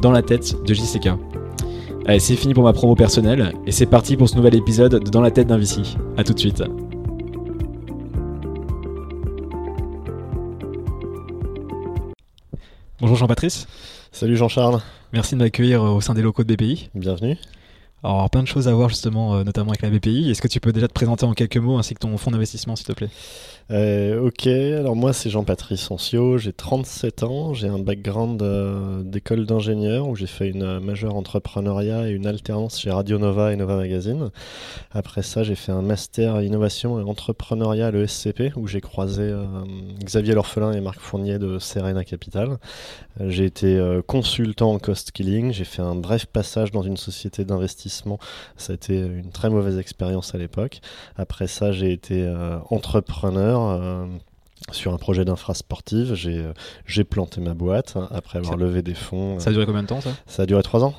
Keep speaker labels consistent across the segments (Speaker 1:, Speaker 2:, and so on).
Speaker 1: Dans la tête de JCK. Allez, c'est fini pour ma promo personnelle et c'est parti pour ce nouvel épisode de Dans la tête d'un VC. A tout de suite. Bonjour Jean-Patrice.
Speaker 2: Salut Jean-Charles.
Speaker 1: Merci de m'accueillir au sein des locaux de BPI.
Speaker 2: Bienvenue.
Speaker 1: Alors, plein de choses à voir justement, euh, notamment avec la BPI. Est-ce que tu peux déjà te présenter en quelques mots ainsi que ton fonds d'investissement, s'il te plaît?
Speaker 2: Euh, ok, alors moi c'est Jean-Patrice Ancio, j'ai 37 ans, j'ai un background euh, d'école d'ingénieur où j'ai fait une euh, majeure entrepreneuriat et une alternance chez Radio Nova et Nova Magazine. Après ça, j'ai fait un master innovation et entrepreneuriat à l'ESCP où j'ai croisé Xavier L'Orphelin et Marc Fournier de Serena Capital. j'ai été consultant en cost killing, j'ai fait un bref passage dans une société d'investissement. Ça a été une très mauvaise expérience à l'époque. Après ça, j'ai été entrepreneur euh, sur un projet d'infrasportive. J'ai, euh, j'ai planté ma boîte hein, après avoir levé des fonds.
Speaker 1: Ça a duré combien de temps ça
Speaker 2: Ça a duré trois ans.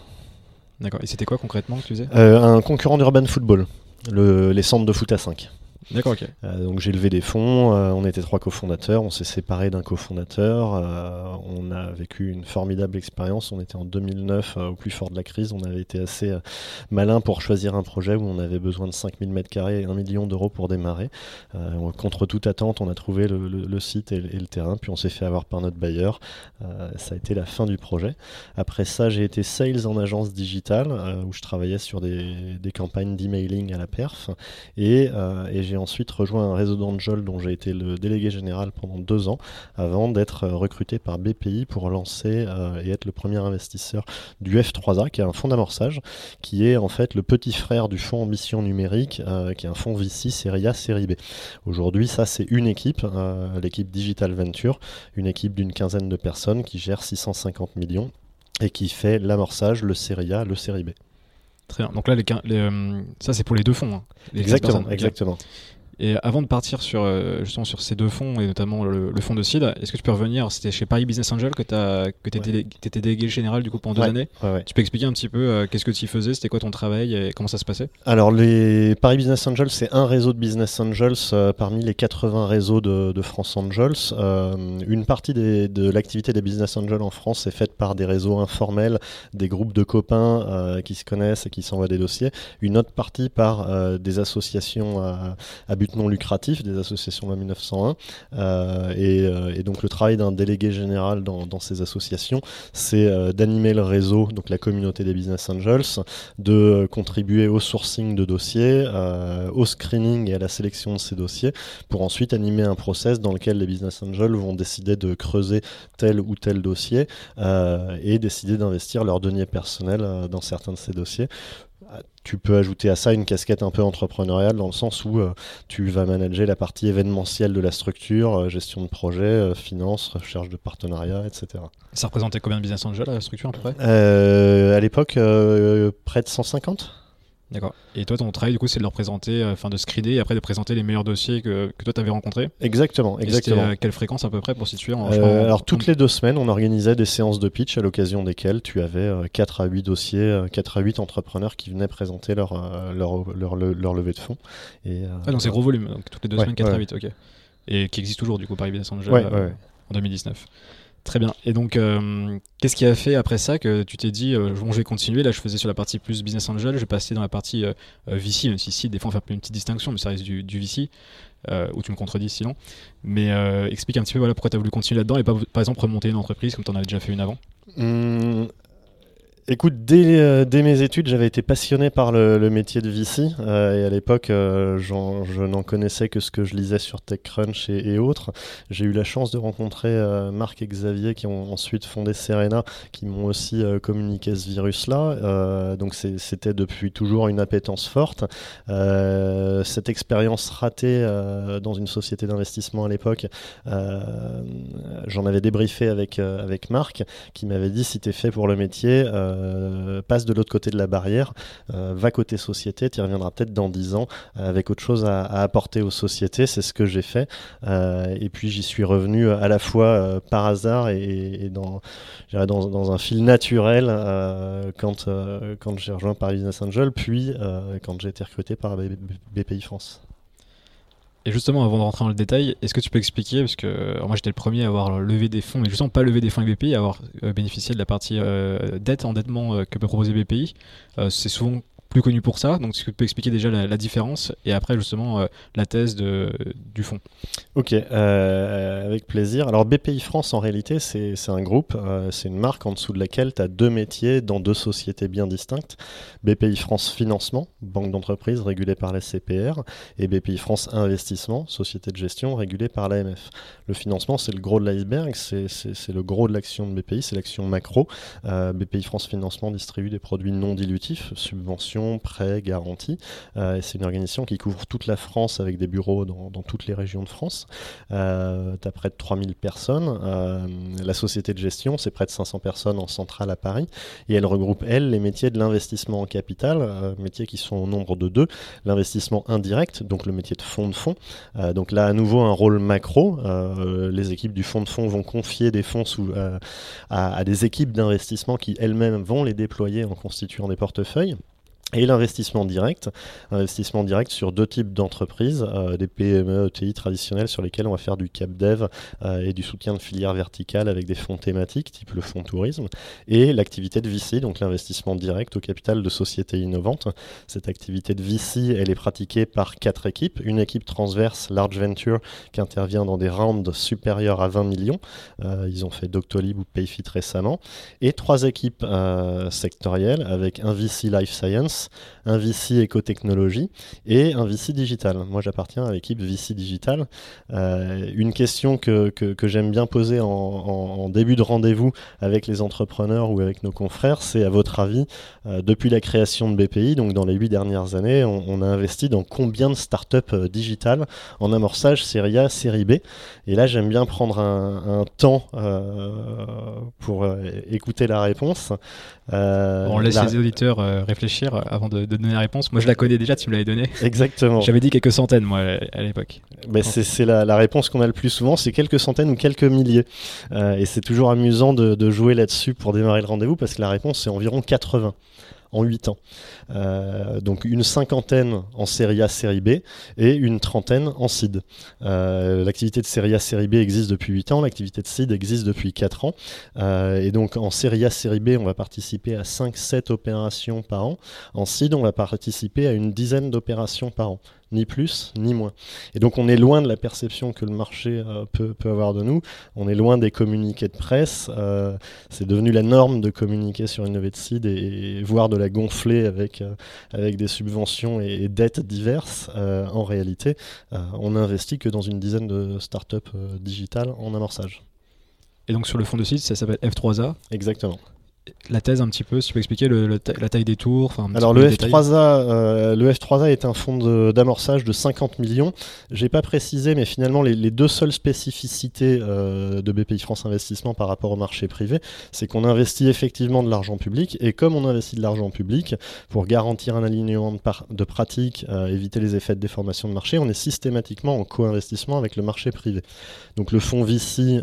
Speaker 1: D'accord. Et c'était quoi concrètement que tu faisais?
Speaker 2: Euh, Un concurrent d'Urban Football, le, les centres de foot à 5.
Speaker 1: D'accord, ok.
Speaker 2: Euh, donc j'ai levé des fonds, euh, on était trois cofondateurs, on s'est séparé d'un cofondateur, euh, on a vécu une formidable expérience, on était en 2009 au plus fort de la crise, on avait été assez malin pour choisir un projet où on avait besoin de 5000 m2 et 1 million d'euros pour démarrer. contre toute attente, on a trouvé le, site et, le terrain, puis on s'est fait avoir par notre bailleur. ça a été la fin du projet. Après ça, j'ai été sales en agence digitale, où je travaillais sur des, campagnes d'emailing à la perf, et j'ai ensuite rejoint un réseau d'Angel dont j'ai été le délégué général pendant deux ans avant d'être euh, recruté par BPI pour lancer euh, et être le premier investisseur du F3A, qui est un fonds d'amorçage, qui est en fait le petit frère du fonds Ambition Numérique, euh, qui est un fonds VC série A, série B. Aujourd'hui, ça c'est une équipe, l'équipe Digital Venture, une équipe d'une quinzaine de personnes qui gère 650 millions et qui fait l'amorçage, le série A, le série B.
Speaker 1: Très bien. Donc là, les, euh, ça, c'est pour les deux fonds. Hein,
Speaker 2: exactement, exactement.
Speaker 1: Et avant de partir sur, euh, justement sur ces deux fonds, et notamment le, fonds de CID, est-ce que tu peux revenir C'était chez Paris Business Angel que tu étais, délégué général du coup pendant deux années. tu peux expliquer un petit peu euh, qu'est-ce que tu y faisais C'était quoi ton travail et comment ça se passait?
Speaker 2: Alors, les Paris Business Angels, c'est un réseau de Business Angels euh, parmi les 80 réseaux de, France Angels. une partie de l'activité des Business Angels en France est faite par des réseaux informels, des groupes de copains qui se connaissent et qui s'envoient des dossiers. Une autre partie par des associations à, à but non lucratif des associations de 1901. Euh, euh, et, donc le travail d'un délégué général dans, ces associations, c'est euh, d'animer le réseau, donc la communauté des business angels, de contribuer au sourcing de dossiers, au screening et à la sélection de ces dossiers, pour ensuite animer un process dans lequel les business angels vont décider de creuser tel ou tel dossier et décider d'investir leur denier personnel dans certains de ces dossiers tu peux ajouter à ça une casquette un peu entrepreneuriale dans le sens où euh, tu vas manager la partie événementielle de la structure, euh, gestion de projet, euh, finance, recherche de partenariat, etc.
Speaker 1: Ça représentait combien de business angels la structure à peu près?
Speaker 2: À l'époque, près de 150.
Speaker 1: D'accord. Et toi, ton travail, du coup, c'est de leur présenter, euh, enfin de screener et après de présenter les meilleurs dossiers que, que toi, tu avais rencontrés
Speaker 2: Exactement, exactement.
Speaker 1: à quelle fréquence à peu près pour situer
Speaker 2: en, euh, Alors, toutes les deux semaines, on organisait des séances de pitch à l'occasion desquelles tu avais 4 euh, à 8 dossiers, 4 à 8 entrepreneurs qui venaient présenter leur, leur, leur, leur, levée de fonds.
Speaker 1: Et, ah, donc c'est gros volume, donc toutes les deux semaines, 4 à 8, ok. Et qui existe toujours, du coup, par Business Angel en 2019. Très bien. Et donc, euh, qu'est-ce qui a fait après ça que tu t'es dit, euh, bon, je vais continuer Là, je faisais sur la partie plus business angel, je vais passer dans la partie euh, VC, même si ici, des fois, on fait une petite distinction, mais ça reste du, VC, où tu me contredis sinon. Mais explique un petit peu voilà, pourquoi tu as voulu continuer là-dedans et pas, par exemple, remonter une entreprise comme tu en avais déjà fait une avant.
Speaker 2: Mmh, Écoute, dès, euh, dès, mes études, j'avais été passionné par le, métier de VC. Euh, et à l'époque, euh, je n'en connaissais que ce que je lisais sur TechCrunch et, et autres. J'ai eu la chance de rencontrer Marc et Xavier qui ont ensuite fondé Serena, qui m'ont aussi communiqué ce virus-là. donc c'était depuis toujours une appétence forte. cette expérience ratée dans une société d'investissement à l'époque, j'en avais débriefé avec, avec Marc, qui m'avait dit si tu es fait pour le métier, passe de l'autre côté de la barrière, va côté société, tu y reviendras peut-être dans 10 ans avec autre chose à, apporter aux sociétés. C'est ce que j'ai fait. et puis j'y suis revenu à la fois par hasard et, dans, un fil naturel quand, quand j'ai rejoint Paris Business Angel, puis quand j'ai été recruté par BPI France.
Speaker 1: Et justement, avant de rentrer dans le détail, est-ce que tu peux expliquer, parce que moi j'étais le premier à avoir levé des fonds, mais justement pas levé des fonds avec BPI, à avoir euh, bénéficié de la partie euh, dette, endettement euh, que peut proposer BPI. c'est souvent plus connu pour ça. Donc, si tu peux expliquer déjà la, différence et après, justement, euh, la thèse du fond.
Speaker 2: Ok, euh, avec plaisir. Alors, BPI France, en réalité, c'est un groupe, euh, c'est une marque en dessous de laquelle tu as deux métiers dans deux sociétés bien distinctes. BPI France Financement, banque d'entreprise régulée par la CPR, et BPI France Investissement, société de gestion régulée par l'AMF. Le financement, c'est le gros de l'iceberg, c'est le gros de l'action de BPI, c'est l'action macro. BPI France Financement distribue des produits non dilutifs, subventions prêts, garanties. Euh, c'est une organisation qui couvre toute la France avec des bureaux dans, toutes les régions de France. Euh, tu as près de 3000 personnes. Euh, la société de gestion, c'est près de 500 personnes en centrale à Paris. Et elle regroupe, elle, les métiers de l'investissement en capital, euh, métiers qui sont au nombre de deux. L'investissement indirect, donc le métier de fonds de fonds. donc là, à nouveau, un rôle macro. les équipes du fonds de fonds vont confier des fonds sous, à, à des équipes d'investissement qui elles-mêmes vont les déployer en constituant des portefeuilles. Et l'investissement direct, investissement direct sur deux types d'entreprises, euh, des PME, ETI traditionnelles sur lesquelles on va faire du cap dev euh, et du soutien de filière verticale avec des fonds thématiques, type le fonds tourisme, et l'activité de VC, donc l'investissement direct au capital de sociétés innovantes. Cette activité de VC, elle est pratiquée par quatre équipes. Une équipe transverse, Large Venture, qui intervient dans des rounds supérieurs à 20 millions. Euh, ils ont fait Doctolib ou Payfit récemment. Et trois équipes sectorielles avec un VC Life Science, un VC éco-technologie et un VC digital. Moi, j'appartiens à l'équipe VC digital. Euh, une question que, que, j'aime bien poser en, début de rendez-vous avec les entrepreneurs ou avec nos confrères, c'est à votre avis, euh, depuis la création de BPI, donc dans les huit dernières années, on, a investi dans combien de startups euh, digitales? En amorçage série A, série B Et là, j'aime bien prendre un, temps pour écouter la réponse.
Speaker 1: on laisse les auditeurs réfléchir avant de, donner la réponse. Moi, je la connais déjà, tu me l'avais donnée.
Speaker 2: Exactement.
Speaker 1: J'avais dit quelques centaines, moi, à l'époque.
Speaker 2: Mais c'est la, réponse qu'on a le plus souvent, c'est quelques centaines ou quelques milliers. Euh, et c'est toujours amusant de, de jouer là-dessus pour démarrer le rendez-vous, parce que la réponse, c'est environ 80 en 8 ans. Euh, donc une cinquantaine en série A, série B et une trentaine en seed. Euh, l'activité de série A, série B existe depuis 8 ans, l'activité de seed existe depuis 4 ans. Euh, et donc en série A, série B, on va participer à 5-7 opérations par an. En seed, on va participer à une dizaine d'opérations par an ni plus ni moins. Et donc on est loin de la perception que le marché euh, peut, avoir de nous, on est loin des communiqués de presse, euh, c'est devenu la norme de communiquer sur une levée de seed et, voir de la gonfler avec, euh, avec des subventions et, dettes diverses. en réalité, on n'investit que dans une dizaine de startups digitales en amorçage.
Speaker 1: Et donc sur le fond de site, ça s'appelle F3A
Speaker 2: Exactement
Speaker 1: la thèse un petit peu, si tu peux expliquer le, la taille des tours.
Speaker 2: Alors le F3A, euh, le F3A est un fonds d'amorçage de, 50 millions. J'ai pas précisé, mais finalement les, deux seules spécificités euh, de BPI France Investissement par rapport au marché privé, c'est qu'on investit effectivement de l'argent public et comme on investit de l'argent public pour garantir un alignement de, de pratiques, euh, éviter les effets de déformation de marché, on est systématiquement en co-investissement avec le marché privé. Donc le fonds VC,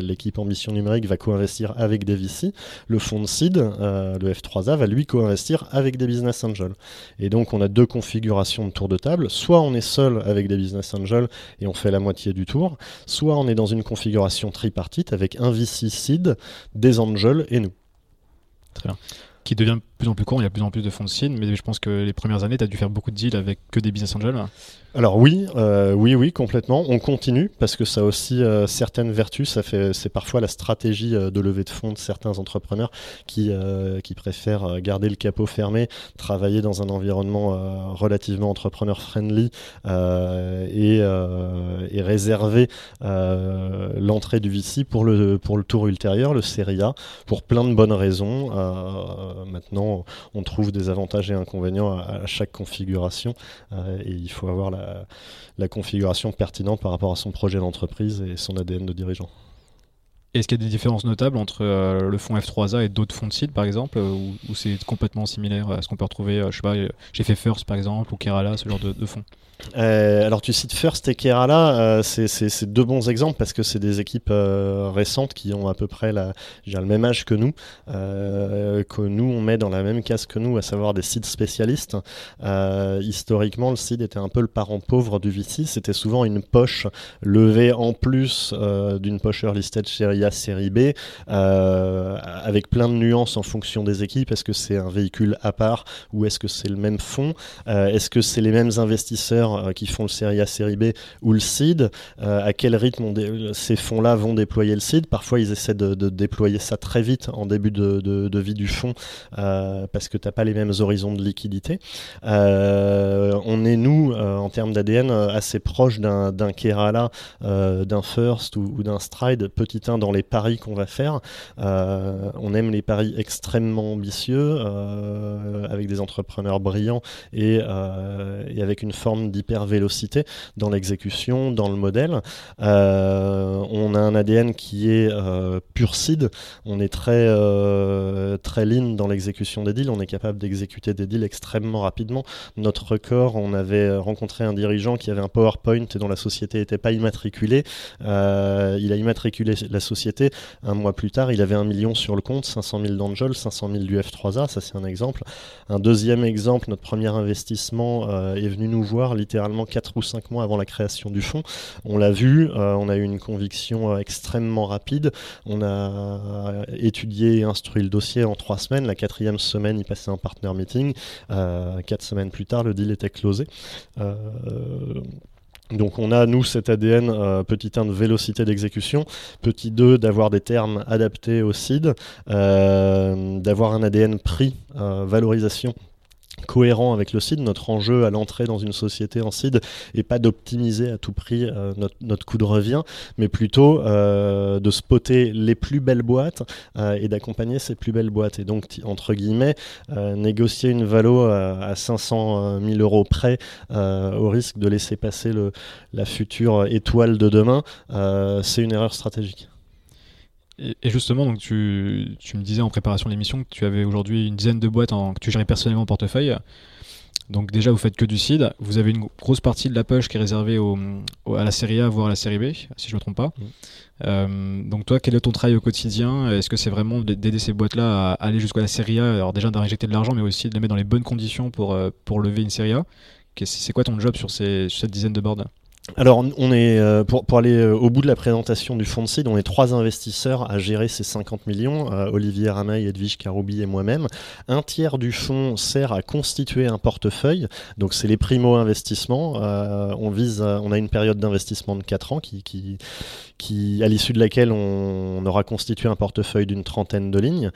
Speaker 2: l'équipe Ambition Numérique va co-investir avec des VC. Le fonds de seed, euh, le F3A, va lui co-investir avec des business angels. Et donc on a deux configurations de tour de table. Soit on est seul avec des business angels et on fait la moitié du tour, soit on est dans une configuration tripartite avec un VC seed, des angels et nous.
Speaker 1: Très bien qui devient de plus en plus court, il y a de plus en plus de fonds de seed, mais je pense que les premières années, tu as dû faire beaucoup de deals avec que des business angels.
Speaker 2: Alors oui, euh, oui, oui, complètement. On continue parce que ça a aussi euh, certaines vertus. Ça fait, c'est parfois la stratégie euh, de levée de fonds de certains entrepreneurs qui qui préfèrent garder le capot fermé, travailler dans un environnement relativement entrepreneur friendly et, et, réserver l'entrée du VC pour le pour le tour ultérieur, le Serie A, pour plein de bonnes raisons. maintenant, on trouve des avantages et inconvénients à, chaque configuration et il faut avoir la, configuration pertinente par rapport à son projet d'entreprise et son ADN de dirigeant.
Speaker 1: Est-ce qu'il y a des différences notables entre le fonds F3A et d'autres fonds de seed, par exemple, ou, c'est complètement similaire à ce qu'on peut retrouver, je sais pas, fait First, par exemple, ou Kerala, ce genre de, fonds?
Speaker 2: Euh, alors tu cites First et Kerala, euh, c'est deux bons exemples parce que c'est des équipes euh, récentes qui ont à peu près la, le même âge que nous, que nous on met dans la même case que nous, à savoir des sites spécialistes. historiquement, le site était un peu le parent pauvre du VC, c'était souvent une poche levée en plus d'une poche listed série A, série B, avec plein de nuances en fonction des équipes. Est-ce que c'est un véhicule à part ou est-ce que c'est le même fonds Est-ce que c'est les mêmes investisseurs euh, qui font le série A, série B ou le seed, euh, à quel rythme ces fonds-là vont déployer le seed? Parfois, ils essaient de, déployer ça très vite en début de, vie du fonds euh, parce que tu n'as pas les mêmes horizons de liquidité. on est, nous, en termes d'ADN, assez proche d'un Kerala, d'un First ou, d'un Stride, petit 1 dans les paris qu'on va faire. on aime les paris extrêmement ambitieux, avec des entrepreneurs brillants et, et avec une forme d'hyper-vélocité dans l'exécution, dans le modèle. Euh, on a un ADN qui est euh, pur seed. On est très, euh, très lean dans l'exécution des deals. On est capable d'exécuter des deals extrêmement rapidement. Notre record, on avait rencontré un dirigeant qui avait un PowerPoint et dont la société n'était pas immatriculée. il a immatriculé la société. Un mois plus tard, il avait un million sur le compte, 500 000 d'Angel, 500 000 du F3A. Ça, c'est un exemple. Un deuxième exemple, notre premier investissement est venu nous voir littéralement 4 ou 5 mois avant la création du fonds. On l'a vu, euh, on a eu une conviction euh, extrêmement rapide. On a étudié et instruit le dossier en 3 semaines. La quatrième semaine, il passait un partner meeting. 4 euh, semaines plus tard, le deal était closé. Donc on a, nous, cet ADN, petit 1 de vélocité d'exécution, petit 2 d'avoir des termes adaptés au CID, d'avoir un ADN prix, valorisation cohérent avec le seed. Notre enjeu à l'entrée dans une société en seed n'est pas d'optimiser à tout prix euh, notre, coût de revient, mais plutôt euh, de spotter les plus belles boîtes euh, et d'accompagner ces plus belles boîtes. Et donc, entre guillemets, négocier une valo à, 500 000 euros près au risque de laisser passer le, la future étoile de demain, c'est une erreur stratégique.
Speaker 1: Et, justement, donc tu, tu, me disais en préparation de l'émission que tu avais aujourd'hui une dizaine de boîtes en, que tu gérais personnellement en portefeuille. Donc déjà, vous faites que du seed. Vous avez une grosse partie de la push qui est réservée au, à la série A, voire à la série B, si je ne me trompe pas. Mm. Euh, donc toi, quel est ton travail au quotidien? Est-ce que c'est vraiment d'aider ces boîtes-là à aller jusqu'à la série A? Alors déjà d'injecter de l'argent, mais aussi de les mettre dans les bonnes conditions pour, euh, pour lever une série A. C'est quoi ton job sur, ces, sur cette dizaine de boards?
Speaker 2: Alors, on est euh, pour, aller euh, au bout de la présentation du fonds de seed, on est trois investisseurs à gérer ces 50 millions euh, Olivier Ramaille, Edwige Caroubi et moi-même. Un tiers du fonds sert à constituer un portefeuille, donc c'est les primo-investissements. on vise, on a une période d'investissement de 4 ans qui, à l'issue de laquelle on, aura constitué un portefeuille d'une trentaine de lignes.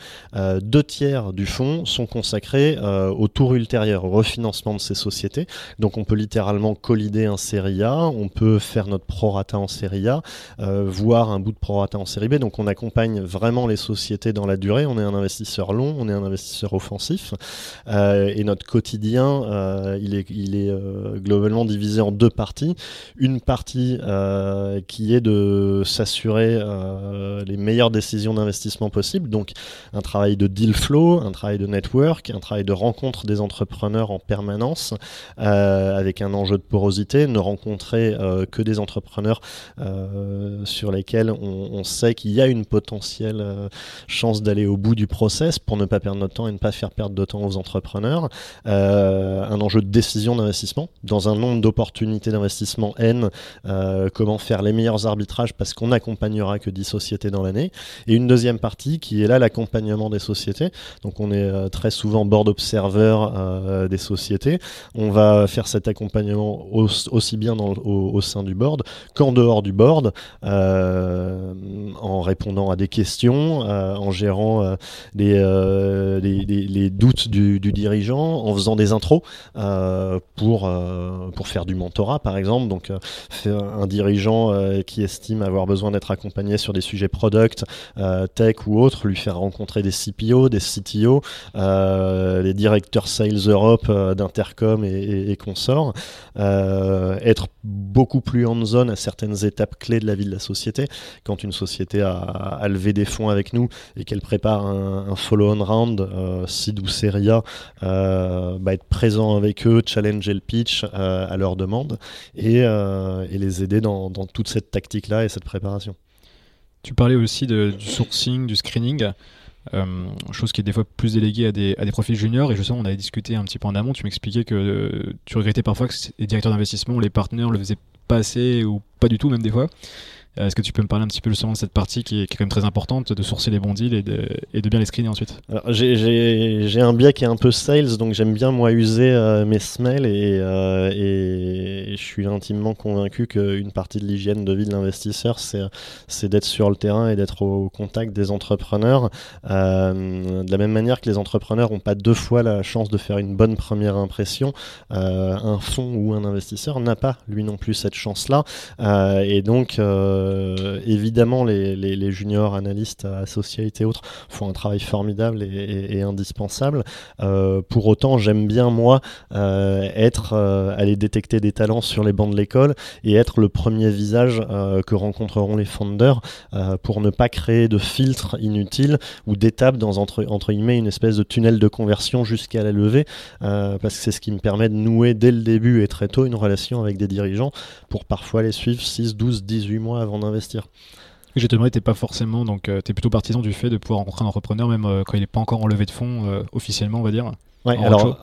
Speaker 2: deux tiers du fonds sont consacrés au tour ultérieur, au refinancement de ces sociétés. Donc, on peut littéralement collider un série A on peut faire notre prorata en série A, euh, voire un bout de prorata en série B. Donc on accompagne vraiment les sociétés dans la durée. On est un investisseur long, on est un investisseur offensif. Euh, et notre quotidien, euh, il est, il est globalement divisé en deux parties. Une partie qui est de s'assurer les meilleures décisions d'investissement possibles. Donc un travail de deal flow, un travail de network, un travail de rencontre des entrepreneurs en permanence, avec un enjeu de porosité, ne rencontrer euh, que des entrepreneurs euh, sur lesquels on, sait qu'il y a une potentielle euh, chance d'aller au bout du process pour ne pas perdre notre temps et ne pas faire perdre de temps aux entrepreneurs. un enjeu de décision d'investissement dans un nombre d'opportunités d'investissement N, comment faire les meilleurs arbitrages parce qu'on n'accompagnera que 10 sociétés dans l'année. Et une deuxième partie qui est là l'accompagnement des sociétés. Donc on est très souvent board observer des sociétés. On va faire cet accompagnement aussi bien dans, au, au, sein du board qu'en dehors du board, euh, en répondant à des questions, euh, en gérant euh, les, les, doutes du, dirigeant, en faisant des intros pour, pour faire du mentorat par exemple. Donc un dirigeant qui estime avoir besoin d'être accompagné sur des sujets product, tech ou autres, lui faire rencontrer des CPO, des CTO, les directeurs Sales Europe d'Intercom et, consorts, être beaucoup plus zone à certaines étapes clés de la vie de la société. Quand une société a, levé des fonds avec nous et qu'elle prépare un, follow-on round, euh, seed ou série A, euh, bah, être présent avec eux, challenger le pitch euh, à leur demande et, les aider dans, toute cette tactique-là et cette préparation.
Speaker 1: Tu parlais aussi du sourcing, du screening. Chose qui est des fois plus déléguée à des, à des profils juniors. Et je sais, on avait discuté un petit peu en amont. Tu m'expliquais que tu regrettais parfois que les directeurs d'investissement, les partenaires le faisaient pas assez ou pas du tout, même des fois. Euh, est-ce que tu peux me parler un petit peu justement de cette partie qui est, quand même très importante, de sourcer les bons deals et de, bien les screener ensuite
Speaker 2: J'ai un biais qui est un peu sales, donc j'aime bien moi user euh, mes smells et, euh, et, je suis intimement convaincu qu'une partie de l'hygiène de vie de l'investisseur, c'est d'être sur le terrain et d'être au contact des entrepreneurs. de la même manière que les entrepreneurs n'ont pas deux fois la chance de faire une bonne première impression, un fonds ou un investisseur n'a pas lui non plus cette chance-là. et donc évidemment, les, juniors analystes, associés et autres font un travail formidable et, indispensable. Euh, pour autant, j'aime bien, moi, euh, être, aller détecter des talents sur les bancs de l'école et être le premier visage que rencontreront les founders pour ne pas créer de filtres inutiles ou d'étapes dans, entre, entre guillemets, une espèce de tunnel de conversion jusqu'à la levée, parce que c'est ce qui me permet de nouer dès le début et très tôt une relation avec des dirigeants pour parfois les suivre 6, 12, 18 mois avant d'investir.
Speaker 1: Je te demandais, tu pas forcément, donc euh, tu es plutôt partisan du fait de pouvoir rencontrer un entrepreneur, même euh, quand il n'est pas encore en levée de fonds euh, officiellement, on va dire?
Speaker 2: Ouais, alors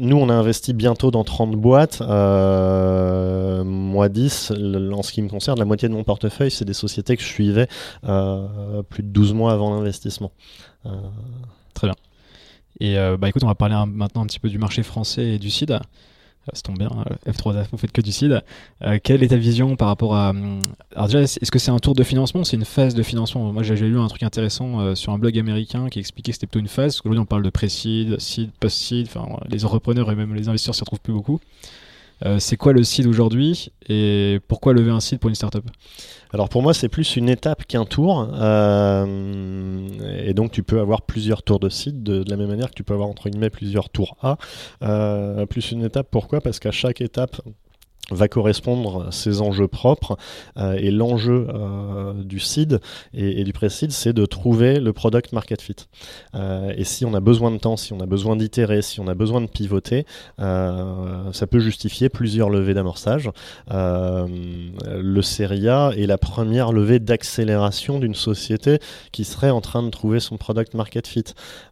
Speaker 2: nous on a investi bientôt dans 30 boîtes, moi 10, en ce qui me concerne, la moitié de mon portefeuille c'est des sociétés que je suivais plus de 12 mois avant l'investissement.
Speaker 1: Très bien. Et bah écoute, on va parler maintenant un petit peu du marché français et du CID. Euh, ça tombe bien, euh, F3F, vous faites que du CID. Euh, quelle est ta vision par rapport à. Alors, déjà, est-ce que c'est un tour de financement C'est une phase de financement? Moi, j'ai lu un truc intéressant sur un blog américain qui expliquait que c'était plutôt une phase. Parce qu'aujourd'hui, on parle de pré-seed, seed, post-seed. Enfin, les entrepreneurs et même les investisseurs s'y retrouvent plus beaucoup. C'est quoi le seed aujourd'hui et pourquoi lever un seed pour une startup
Speaker 2: alors pour moi, c'est plus une étape qu'un tour. Euh, et donc tu peux avoir plusieurs tours de site de, la même manière que tu peux avoir entre guillemets plusieurs tours A. Euh, plus une étape, pourquoi? Parce qu'à chaque étape, va correspondre à ses enjeux propres euh, et l'enjeu euh, du seed et, du pré-seed c'est de trouver le product market fit. Euh, et si on a besoin de temps si on a besoin d'itérer si on a besoin de pivoter ça peut justifier plusieurs levées d'amorçage. Le Seria est la première levée d'accélération d'une société qui serait en train de trouver son product market fit.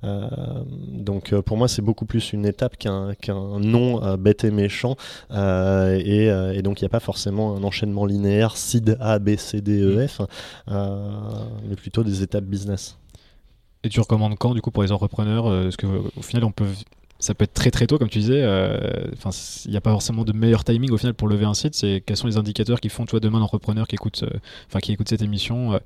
Speaker 2: Donc pour moi c'est beaucoup plus une étape qu'un nom bête et méchant et euh, et, donc il n'y a pas forcément un enchaînement linéaire SID A, B, C, D, E, F, euh, mais plutôt des étapes business.
Speaker 1: Et tu recommandes quand du coup pour les entrepreneurs euh, Parce qu'au final on peut ça peut être très très tôt, comme tu disais. Enfin, il n'y a pas forcément de meilleur timing au final pour lever un site. C'est quels sont les indicateurs qui font, toi, demain, l'entrepreneur qui écoute, enfin, qui écoute cette émission,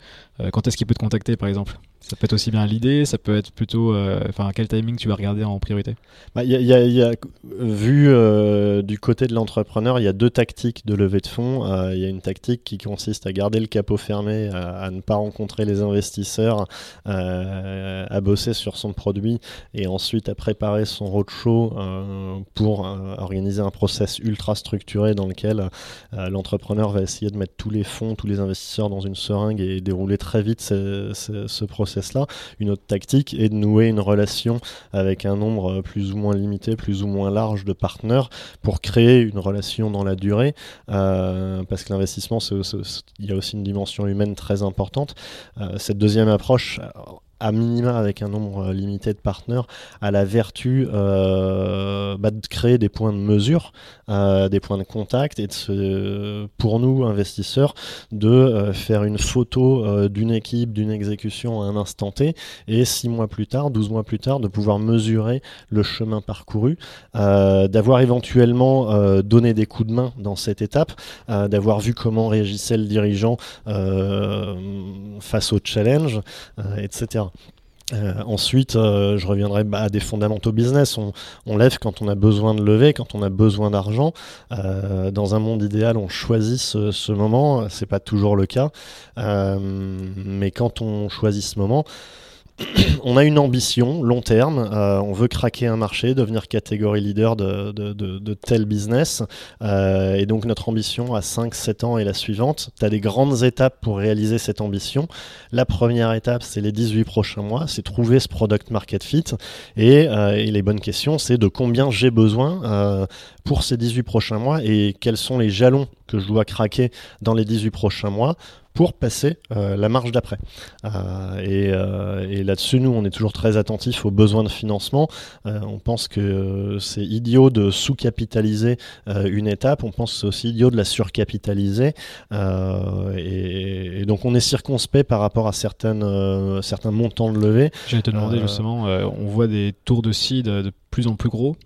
Speaker 1: quand est-ce qu'il peut te contacter, par exemple? Ça peut être aussi bien l'idée, ça peut être plutôt. Euh, enfin, quel timing tu vas regarder en priorité?
Speaker 2: Bah, Vu euh, du côté de l'entrepreneur, il y a deux tactiques de levée de fonds. Euh, il y a une tactique qui consiste à garder le capot fermé, à, ne pas rencontrer les investisseurs, à bosser sur son produit et ensuite à préparer son roadshow pour organiser un process ultra structuré dans lequel l'entrepreneur va essayer de mettre tous les fonds, tous les investisseurs dans une seringue et dérouler très vite ce, ce process cela. Une autre tactique est de nouer une relation avec un nombre euh, plus ou moins limité, plus ou moins large de partenaires pour créer une relation dans la durée, euh, parce que l'investissement, il y a aussi une dimension humaine très importante. Euh, cette deuxième approche à minima avec un nombre euh, limité de partenaires, à la vertu euh, bah, de créer des points de mesure, euh, des points de contact et de pour nous investisseurs de faire une photo d'une équipe, d'une exécution à un instant T et six mois plus tard, 12 mois plus tard, de pouvoir mesurer le chemin parcouru, d'avoir éventuellement donné des coups de main dans cette étape, d'avoir vu comment réagissait le dirigeant face au challenge, etc. Euh, ensuite, euh, je reviendrai à des fondamentaux business. On, lève quand on a besoin de lever, quand on a besoin d'argent. Euh, dans un monde idéal, on choisit ce, ce moment. C'est pas toujours le cas, mais quand on choisit ce moment, on a une ambition long terme, euh, on veut craquer un marché, devenir catégorie leader de, tel business. Euh, et donc notre ambition à 5-7 ans est la suivante. Tu as des grandes étapes pour réaliser cette ambition. La première étape, c'est les 18 prochains mois, c'est trouver ce product market fit. Et, euh, et les bonnes questions, c'est de combien j'ai besoin pour ces 18 prochains mois et quels sont les jalons que je dois craquer dans les 18 prochains mois pour passer euh, la marge d'après. Euh, euh, et, là-dessus, nous, on est toujours très attentifs aux besoins de financement. on pense que c'est idiot de sous-capitaliser une étape, on pense que c'est aussi idiot de la surcapitaliser. Et, donc, on est circonspect par rapport à certaines, certains montants de levée.
Speaker 1: J'allais te demander justement, on voit des tours de seed de plus en plus gros.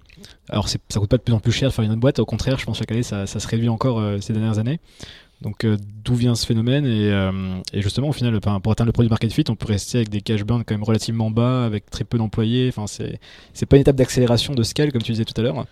Speaker 1: Alors ça coûte pas de plus en plus cher de faire une autre boîte, au contraire, je pense que chaque année ça, se réduit encore ces dernières années. Donc euh, d'où vient ce phénomène et, euh, justement au final pour atteindre le produit market fit on peut rester avec des cash burn quand même relativement bas avec très peu d'employés. Enfin c'est pas une étape d'accélération de scale comme tu disais tout à l'heure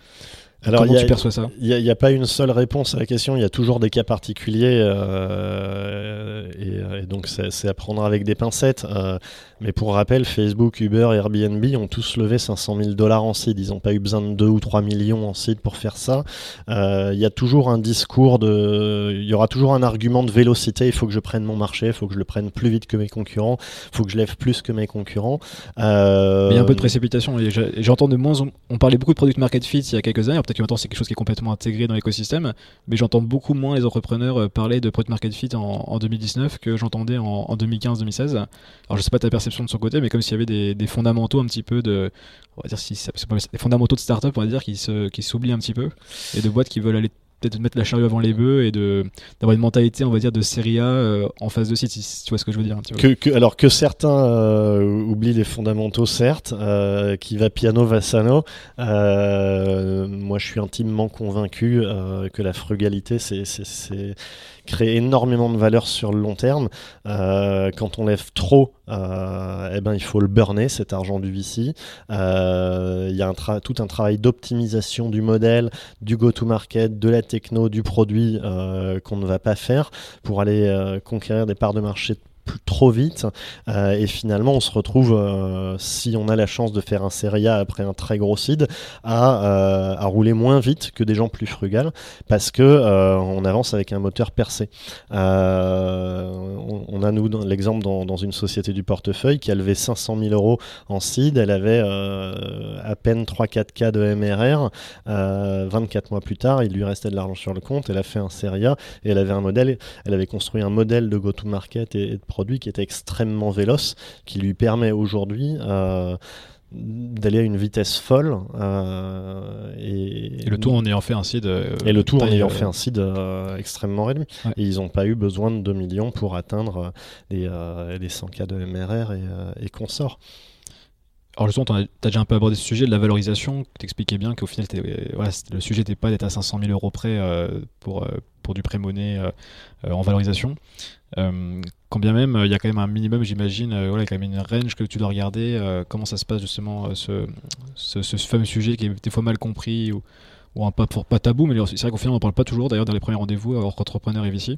Speaker 1: alors, Comment tu perçois ça?
Speaker 2: Il n'y a, pas une seule réponse à la question, il y a toujours des cas particuliers, euh, et, donc c'est à prendre avec des pincettes. Euh, mais pour rappel, Facebook, Uber et Airbnb ont tous levé 500 000 dollars en seed. Ils n'ont pas eu besoin de 2 ou 3 millions en seed pour faire ça. Euh, il y a toujours un discours de. Il y aura toujours un argument de vélocité. Il faut que je prenne mon marché, il faut que je le prenne plus vite que mes concurrents, il faut que je lève plus que mes concurrents.
Speaker 1: il y a un peu de précipitation. J'entends de moins. On parlait beaucoup de product market fit il y a quelques années peut-être que maintenant c'est quelque chose qui est complètement intégré dans l'écosystème, mais j'entends beaucoup moins les entrepreneurs euh, parler de product market fit en, 2019 que j'entendais en, 2015-2016. Alors je sais pas ta perception de son côté, mais comme s'il y avait des, fondamentaux un petit peu de, on va dire si des fondamentaux de startup, on va dire qui qui s'oublient un petit peu et de boîtes qui veulent aller peut-être de mettre la charrue avant les bœufs et d'avoir une mentalité on va dire de série A euh, en phase de site si, tu vois ce que je veux dire
Speaker 2: alors que certains euh, oublient les fondamentaux certes euh, qui va piano va sano moi je suis intimement convaincu que la frugalité c'est crée énormément de valeur sur le long terme. Euh, quand on lève trop, euh, eh ben, il faut le burner, cet argent du VC. Euh, il y a tout un travail d'optimisation du modèle, du go-to-market, de la techno, du produit qu'on ne va pas faire pour aller conquérir des parts de marché trop vite euh, et finalement on se retrouve euh, si on a la chance de faire un Seria après un très gros seed à, euh, à, rouler moins vite que des gens plus frugales parce que on avance avec un moteur percé. On, a nous l'exemple dans, dans, une société du portefeuille qui a levé 500 000 euros en seed. Elle avait à peine 3-4 cas de MRR 24 mois plus tard il lui restait de l'argent sur le compte. Elle a fait un Seria et elle avait un modèle. Elle avait construit un modèle de go-to-market et, et de produit qui est extrêmement véloce, qui lui permet aujourd'hui euh, d'aller à une vitesse folle
Speaker 1: euh, et, le tout en ayant fait un seed
Speaker 2: et le tout en ayant fait un seed extrêmement réduit. Et ils n'ont pas eu besoin de 2 millions pour atteindre les, les 100 k de MRR et, et consorts.
Speaker 1: Alors justement, tu as, déjà un peu abordé ce sujet de la valorisation, tu expliquais bien qu'au final, voilà, le sujet n'était pas d'être à 500 000 euros près pour, pour du pré-monnaie en valorisation. Euh, quand bien même, il y a quand même un minimum, j'imagine, euh, voilà, quand même une range que tu dois regarder. Euh, comment ça se passe justement, ce, fameux sujet qui est des fois mal compris ou, un pas, pour, pas tabou, mais c'est vrai qu'au final, on ne parle pas toujours d'ailleurs dans les premiers rendez-vous entre entrepreneurs et VC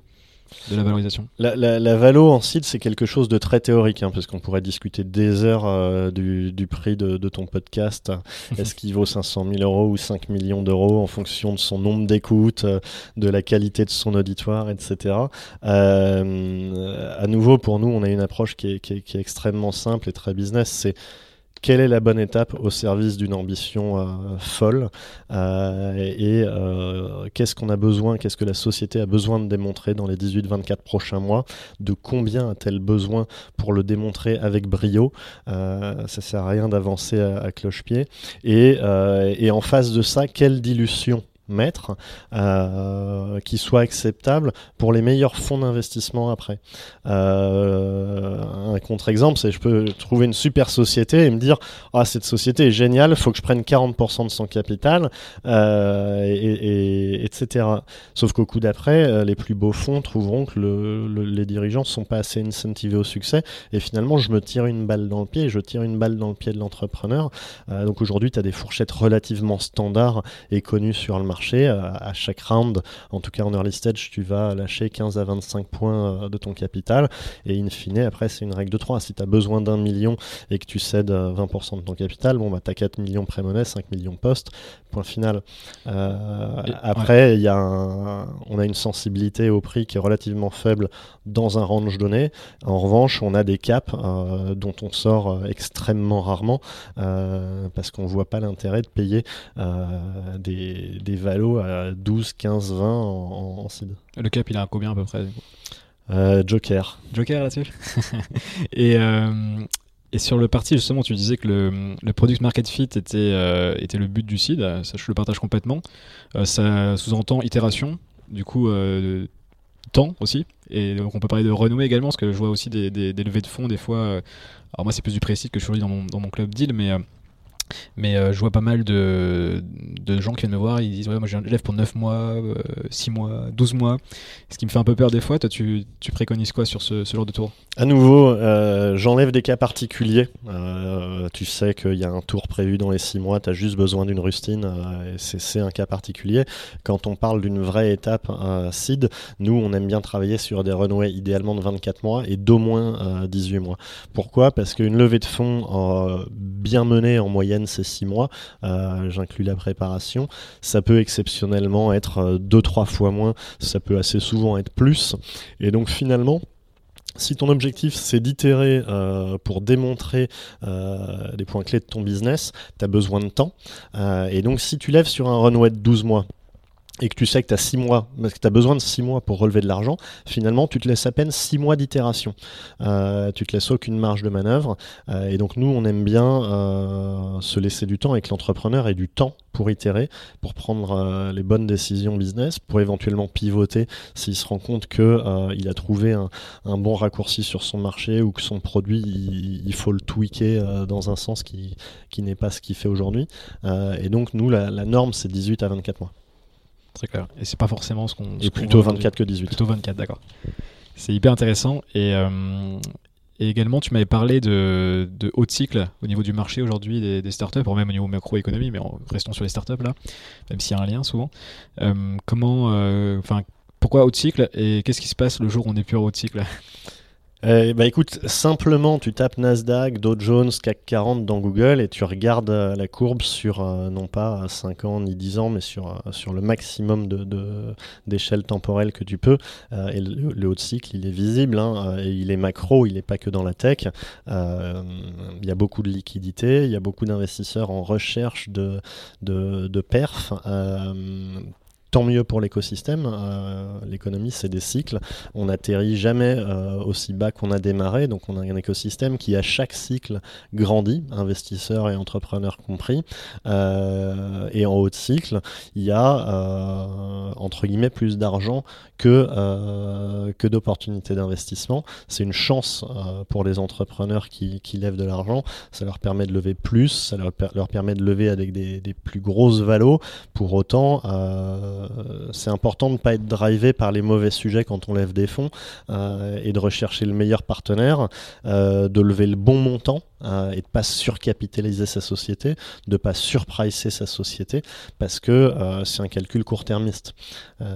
Speaker 1: de la valorisation
Speaker 2: la, la, valo en site, c'est quelque chose de très théorique, hein, parce qu'on pourrait discuter des heures euh, du, du, prix de, de, ton podcast. Est-ce qu'il vaut 500 000 euros ou 5 millions d'euros en fonction de son nombre d'écoutes, euh, de la qualité de son auditoire, etc. Euh, à nouveau, pour nous, on a une approche qui est, qui est, qui est extrêmement simple et très business. C'est quelle est la bonne étape au service d'une ambition euh, folle euh, et euh, qu'est-ce qu'on a besoin, qu'est-ce que la société a besoin de démontrer dans les 18-24 prochains mois, de combien a-t-elle besoin pour le démontrer avec brio. ça sert à rien d'avancer à, cloche-pied. Et, et en face de ça, quelle dilution mettre euh, qui soit acceptable pour les meilleurs fonds d'investissement après. Euh, un contre-exemple, c'est je peux trouver une super société et me dire ah cette société est géniale, faut que je prenne 40% de son capital, euh, et, etc. Sauf qu'au coup d'après, les plus beaux fonds trouveront que le, les dirigeants sont pas assez incentivés au succès et finalement je me tire une balle dans le pied, je tire une balle dans le pied de l'entrepreneur. Donc aujourd'hui, tu as des fourchettes relativement standards et connues sur le marché marché. à chaque round, en tout cas en early stage, tu vas lâcher 15 à 25 points de ton capital. Et in fine, après, c'est une règle de 3. Si tu as besoin d'un million et que tu cèdes 20% de ton capital, bon, bah, tu as 4 millions pré-monnaie, 5 millions post, point final. après, il y a on a une sensibilité au prix qui est relativement faible dans un range donné. En revanche, on a des caps dont on sort extrêmement rarement parce qu'on voit pas l'intérêt de payer euh, des, des valos à 12, 15, 20 en, en, seed.
Speaker 1: Le cap, il a combien à peu près
Speaker 2: euh, Joker.
Speaker 1: Joker là-dessus et, euh, et sur le parti, justement, tu disais que le, le product market fit était, était le but du seed. Ça, je le partage complètement. ça sous-entend itération, du coup, temps aussi. Et donc, on peut parler de renouer également, parce que je vois aussi des, des, des levées de fonds, des fois. alors, moi, c'est plus du précis que je suis dans mon, dans mon club deal, mais mais euh, je vois pas mal de, de, gens qui viennent me voir, ils disent Ouais, moi j'ai un élève pour 9 mois, 6 euh, mois, 12 mois. Ce qui me fait un peu peur des fois. Toi, tu, tu préconises quoi sur ce, ce, genre de tour?
Speaker 2: À nouveau, euh, j'enlève des cas particuliers. tu sais qu'il y a un tour prévu dans les 6 mois, tu as juste besoin d'une rustine. c'est un cas particulier. Quand on parle d'une vraie étape seed, nous, on aime bien travailler sur des runways idéalement de 24 mois et d'au moins 18 mois. Pourquoi? Parce qu'une levée de fonds bien menée en moyenne, c'est 6 mois, euh, j'inclus la préparation, ça peut exceptionnellement être 2-3 euh, fois moins, ça peut assez souvent être plus. Et donc finalement, si ton objectif c'est d'itérer euh, pour démontrer des points clés de ton business, tu as besoin de temps. et donc si tu lèves sur un runway de 12 mois, et que tu sais que tu as 6 mois, parce que tu as besoin de 6 mois pour relever de l'argent, finalement, tu te laisses à peine 6 mois d'itération. Euh, tu te laisses aucune marge de manœuvre. Euh, et donc, nous, on aime bien euh, se laisser du temps et que l'entrepreneur ait du temps pour itérer, pour prendre euh, les bonnes décisions business, pour éventuellement pivoter s'il se rend compte qu'il il a trouvé un, bon raccourci sur son marché ou que son produit, il, faut le tweaker dans un sens qui, n'est pas ce qu'il fait aujourd'hui. et donc, nous, la norme, c'est 18 à 24 mois.
Speaker 1: Très clair. Et c'est pas forcément ce qu'on.
Speaker 2: Et plutôt 24 que 18.
Speaker 1: Plutôt 24, d'accord. C'est hyper intéressant. Et, euh, et également, tu m'avais parlé de, de, haut cycle au niveau du marché aujourd'hui des, des, startups, ou même au niveau macroéconomie, mais restons sur les startups là, même s'il y a un lien souvent. Euh, comment. Euh, enfin. pourquoi haut cycle et qu'est-ce qui se passe le jour où on n'est plus haut cycle?
Speaker 2: Euh, bah écoute, simplement tu tapes Nasdaq, Dow Jones, CAC 40 dans Google et tu regardes euh, la courbe sur euh, non pas 5 ans ni 10 ans, mais sur, sur le maximum d'échelle de, temporelle que tu peux. et le, haut de cycle, il est visible, hein, et il est macro, il n'est pas que dans la tech. Il y a beaucoup de liquidités, il y a beaucoup d'investisseurs en recherche de, de, de perf tant mieux pour l'écosystème. Euh, l'économie, c'est des cycles. On n'atterrit jamais euh, aussi bas qu'on a démarré. Donc, on a un écosystème qui, à chaque cycle, grandit, investisseurs et entrepreneurs compris. Euh, et en haut de cycle, il y a, entre guillemets, plus d'argent que, que d'opportunités d'investissement. C'est une chance pour les entrepreneurs qui, qui lèvent de l'argent. Ça leur permet de lever plus, ça leur, permet de lever avec des, plus grosses valos. Pour autant, c'est important de ne pas être drivé par les mauvais sujets quand on lève des fonds euh, et de rechercher le meilleur partenaire, euh, de lever le bon montant et de pas surcapitaliser sa société, de pas surpricer sa société parce que c'est un calcul court-termiste.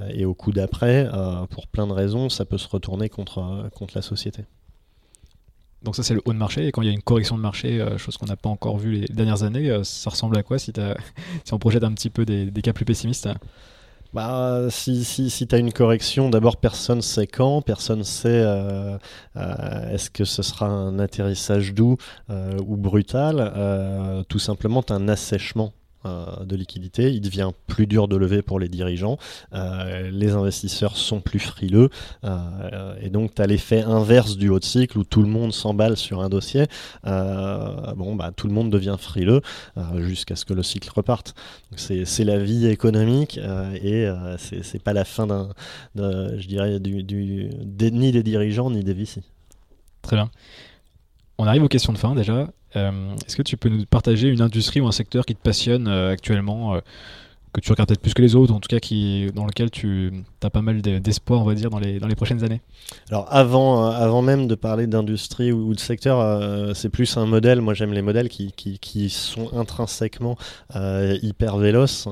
Speaker 2: et au coup d'après, pour plein de raisons, ça peut se retourner contre, contre la société.
Speaker 1: Donc ça c'est le haut de marché et quand il y a une correction de marché, chose qu'on n'a pas encore vu les dernières années, ça ressemble à quoi si, on projette un petit peu des cas plus pessimistes?
Speaker 2: Bah, si si, si tu une correction, d'abord personne sait quand, personne sait euh, euh, est-ce que ce sera un atterrissage doux euh, ou brutal. Tout simplement, tu un assèchement euh, de liquidité, il devient plus dur de lever pour les dirigeants, euh, les investisseurs sont plus frileux, euh, et donc tu as l'effet inverse du haut de cycle où tout le monde s'emballe sur un dossier, bon, bah, tout le monde devient frileux jusqu'à ce que le cycle reparte. C'est la vie économique et c'est pas la fin d'un, je dirais, ni des dirigeants ni des VC.
Speaker 1: Très bien. On arrive aux questions de fin déjà. Euh, est-ce que tu peux nous partager une industrie ou un secteur qui te passionne euh, actuellement euh, que tu regardes peut-être plus que les autres, en tout cas dans lequel tu as pas mal d'espoir, on va dire, dans les, prochaines années
Speaker 2: Alors avant, euh, avant même de parler d'industrie ou, de secteur, euh, c'est plus un modèle. Moi j'aime les modèles qui, sont intrinsèquement euh, hyper véloces.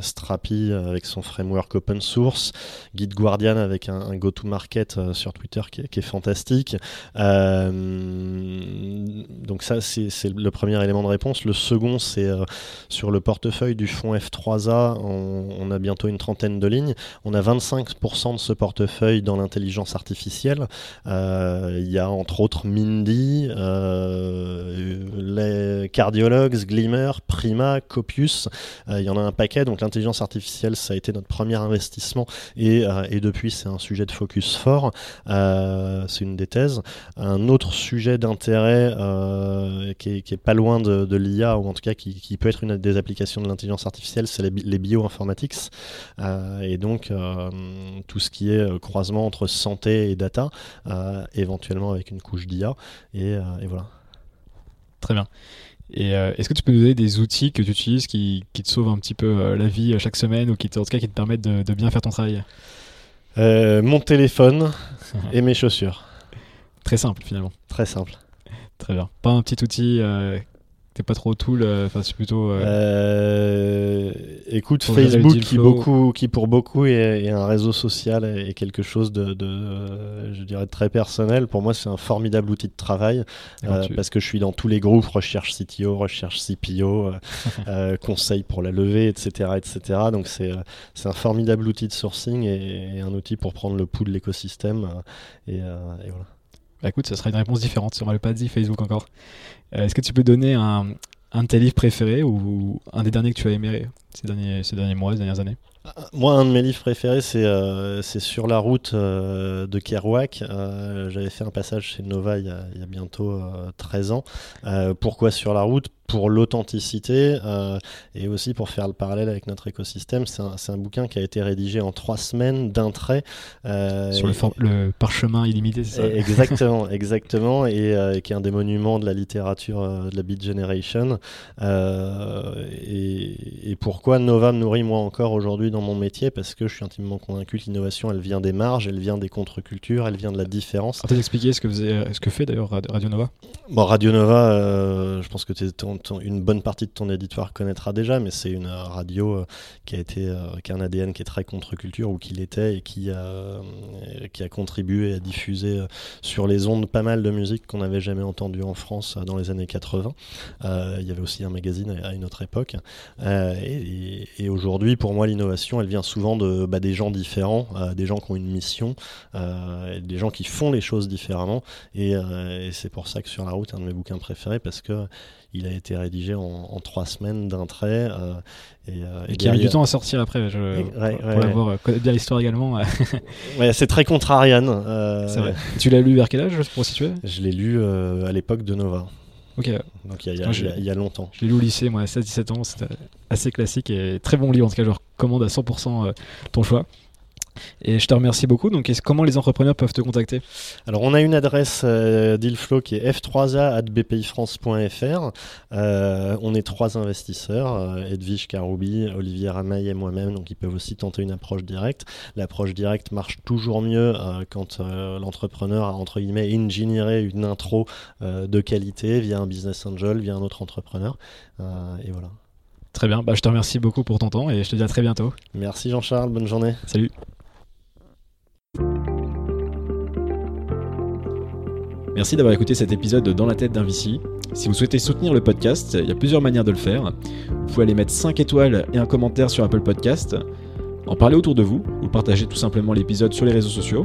Speaker 2: Strapi avec son framework open source, Guide Guardian avec un, go-to-market sur Twitter qui qui est fantastique. donc ça c'est le premier élément de réponse. Le second c'est sur le portefeuille du fonds F3 on, a bientôt une trentaine de lignes. On a 25% de ce portefeuille dans l'intelligence artificielle. Euh, il y a entre autres Mindy, euh, les cardiologues, Glimmer, Prima, Copius. Euh, il y en a un paquet. Donc l'intelligence artificielle, ça a été notre premier investissement et, depuis, c'est un sujet de focus fort. c'est une des thèses. Un autre sujet d'intérêt qui, est, pas loin de, l'IA, ou en tout cas qui, qui peut être une des applications de l'intelligence artificielle, c'est les, bioinformatics euh, et donc euh, tout ce qui est euh, croisement entre santé et data, éventuellement avec une couche d'IA. Et, voilà.
Speaker 1: Très bien. Et est-ce que tu peux nous donner des outils que tu utilises qui, te sauvent un petit peu la vie chaque semaine ou qui, en tout cas, qui te permettent de, bien faire ton travail?
Speaker 2: Mon téléphone et mes chaussures.
Speaker 1: Très simple finalement.
Speaker 2: Très simple.
Speaker 1: Très bien. Pas un petit outil T'es pas trop tool, euh, enfin c'est plutôt.
Speaker 2: Euh, euh, écoute, Facebook qui beaucoup, qui pour beaucoup est, un réseau social et quelque chose de, je dirais très personnel. Pour moi, c'est un formidable outil de travail parce que je suis dans tous les groupes recherche CTO, recherche CPO, conseil pour la levée, etc., etc. Donc c'est c'est un formidable outil de sourcing et, un outil pour prendre le pouls de l'écosystème et, et voilà.
Speaker 1: Bah écoute, ça sera une réponse différente. On ne pas dit Facebook encore. Euh, est-ce que tu peux donner un, de tes livres préférés ou un des derniers que tu as aimé ces derniers, mois, ces dernières années?
Speaker 2: Moi, un de mes livres préférés, c'est euh, Sur la route euh, de Kerouac. Euh, j'avais fait un passage chez Nova il y a bientôt 13 ans. pourquoi Sur la route? Pour l'authenticité euh, et aussi pour faire le parallèle avec notre écosystème. C'est un, un, bouquin qui a été rédigé en trois semaines d'un trait.
Speaker 1: Euh, Sur le, le, parchemin illimité, c'est ça?
Speaker 2: Exactement, exactement, et euh, qui est un des monuments de la littérature de la Beat Generation. Et, et, pourquoi Nova me nourrit moi encore aujourd'hui dans mon métier? Parce que je suis intimement convaincu que l'innovation, elle vient des marges, elle vient des contre-cultures, elle vient de la différence.
Speaker 1: Tu expliquer ce que, ce que fait d'ailleurs Radio Nova?
Speaker 2: Bon, Radio Nova, je pense que tu es une bonne partie de ton éditoire connaîtra déjà, mais c'est une radio euh, qui a été, euh, qui a un ADN qui est très contre-culture ou qui l'était et qui a, euh, qui a contribué à diffuser sur les ondes pas mal de musique qu'on n'avait jamais entendu en France dans les années 80. il y avait aussi un magazine à une autre époque. et, aujourd'hui, pour moi, l'innovation, elle vient souvent de bah, des gens différents, des gens qui ont une mission, des gens qui font les choses différemment. Et c'est pour ça que sur la route, un de mes bouquins préférés, parce que il a été rédigé en, trois semaines d'un trait. Euh,
Speaker 1: et, euh, qui a mis du temps à sortir après, je, pour l'avoir, connaître bien l'histoire également.
Speaker 2: ouais, c'est très contrarian.
Speaker 1: Euh, c'est vrai. Tu l'as lu vers quel âge, pour situer?
Speaker 2: Je l'ai lu à l'époque de Nova.
Speaker 1: Ok.
Speaker 2: Donc il y, y, a longtemps.
Speaker 1: Je l'ai lu au lycée, moi, à 16-17 ans. C'était assez classique et très bon livre. En tout cas, je recommande à 100% ton choix. Et je te remercie beaucoup. Donc, comment les entrepreneurs peuvent te contacter?
Speaker 2: Alors, on a une adresse euh, Dealflow qui est f3a.bpifrance.fr. Euh, on est trois investisseurs, euh, Edwige Karoubi, Olivier Ramaille et moi-même, donc ils peuvent aussi tenter une approche directe. L'approche directe marche toujours mieux euh, quand l'entrepreneur a, entre guillemets, ingénieré une intro de qualité via un business angel, via un autre entrepreneur. et voilà.
Speaker 1: Très bien, bah, je te remercie beaucoup pour ton temps et je te dis à très bientôt.
Speaker 2: Merci Jean-Charles, bonne journée.
Speaker 1: Salut. Merci d'avoir écouté cet épisode de Dans la tête d'un VC. Si vous souhaitez soutenir le podcast, il y a plusieurs manières de le faire. Vous pouvez aller mettre 5 étoiles et un commentaire sur Apple Podcast, en parler autour de vous, ou partager tout simplement l'épisode sur les réseaux sociaux,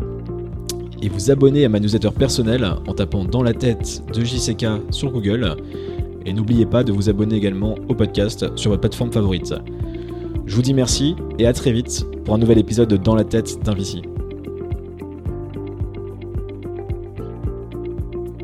Speaker 1: et vous abonner à ma newsletter personnelle en tapant Dans la tête de JCK sur Google. Et n'oubliez pas de vous abonner également au podcast sur votre plateforme favorite. Je vous dis merci et à très vite pour un nouvel épisode de Dans la tête d'un VC.